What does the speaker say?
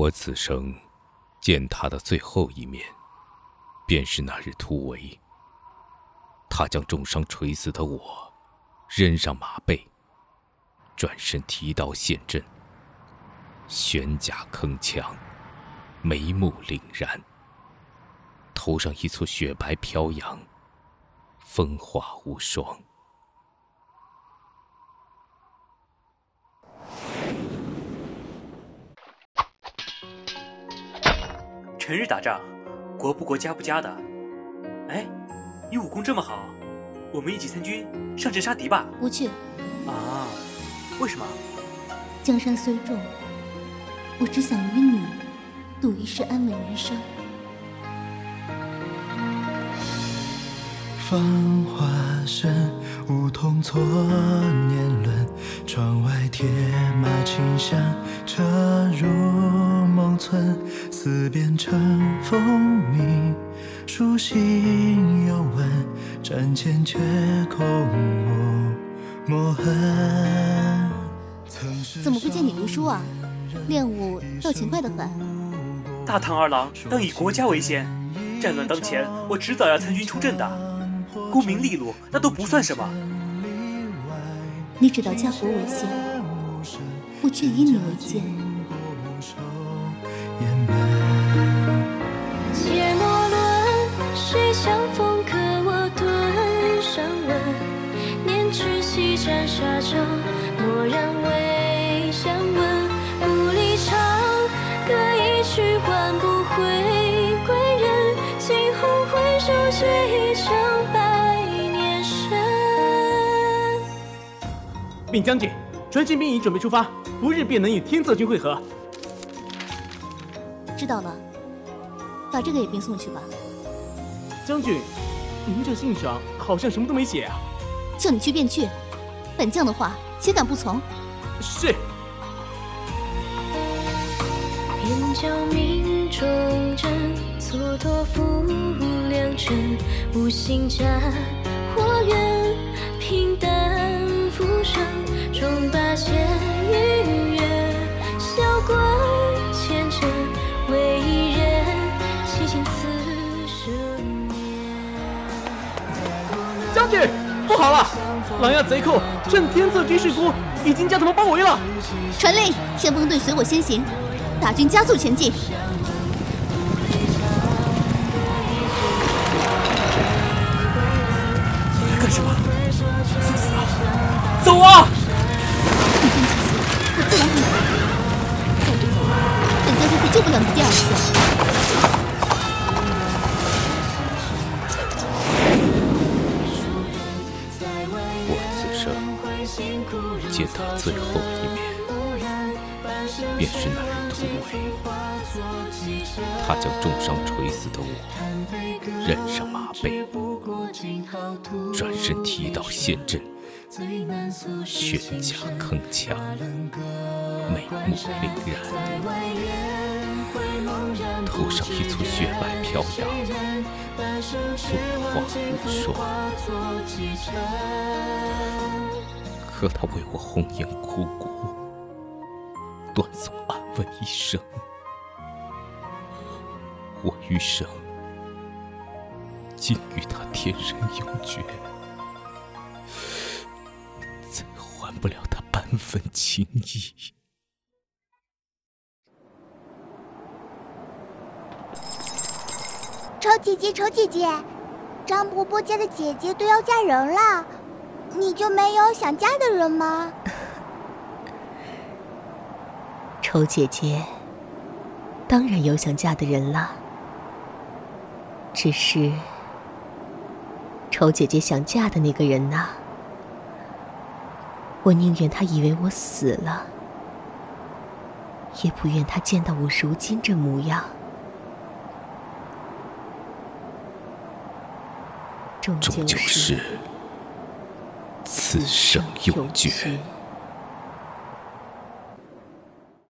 我此生见他的最后一面，便是那日突围。他将重伤垂死的我扔上马背，转身提刀陷阵，悬甲铿锵，眉目凛然，头上一簇雪白飘扬，风华无双。成日打仗，国不国家不家的。哎，你武功这么好，我们一起参军上阵杀敌吧。不去。啊？为什么？江山虽重，我只想与你度一世安稳人生。繁华身，梧桐错年轮。窗外铁马清香，车入梦村。思辨成风鸣，书信又问。战前却空无墨痕。怎么不见你读书啊？练武倒勤快的很。大唐二郎当以国家为先，战乱当前，我迟早要参军出阵的。功名利禄那都不算什么。你只道家国为先，我却以你为鉴。切莫论谁相逢，可我顿上闻。念痴西斩沙场，蓦然未相闻。故里长，歌一曲换不回禀将军，传信兵已准备出发，不日便能与天策军会合。知道了，把这个也并送去吧。将军，您这信上好像什么都没写啊。叫你去便去，本将的话岂敢不从？是。边教命中阵，蹉跎负良辰，无心战，将军，不好了！狼牙贼寇趁天策军势孤，已经将他们包围了。传令，先锋队随我先行，大军加速前进。干什么？送死啊！走啊！你真气息，我自然会来。再不走，本将军会救不了你第二次。最后一面，便是那人突围。他将重伤垂死的我扔上马背，转身提刀陷阵。悬甲铿锵，眉目凛然，头上一簇雪白飘扬，风华无双。可他为我红颜枯骨，断送安稳一生。我余生竟与他天生永绝。再还不了他半分情谊。丑姐姐，丑姐姐，张伯伯家的姐姐都要嫁人了，你就没有想嫁的人吗？丑姐姐，当然有想嫁的人了，只是丑姐姐想嫁的那个人呢？我宁愿他以为我死了，也不愿他见到我如今这模样。终究是此生永诀。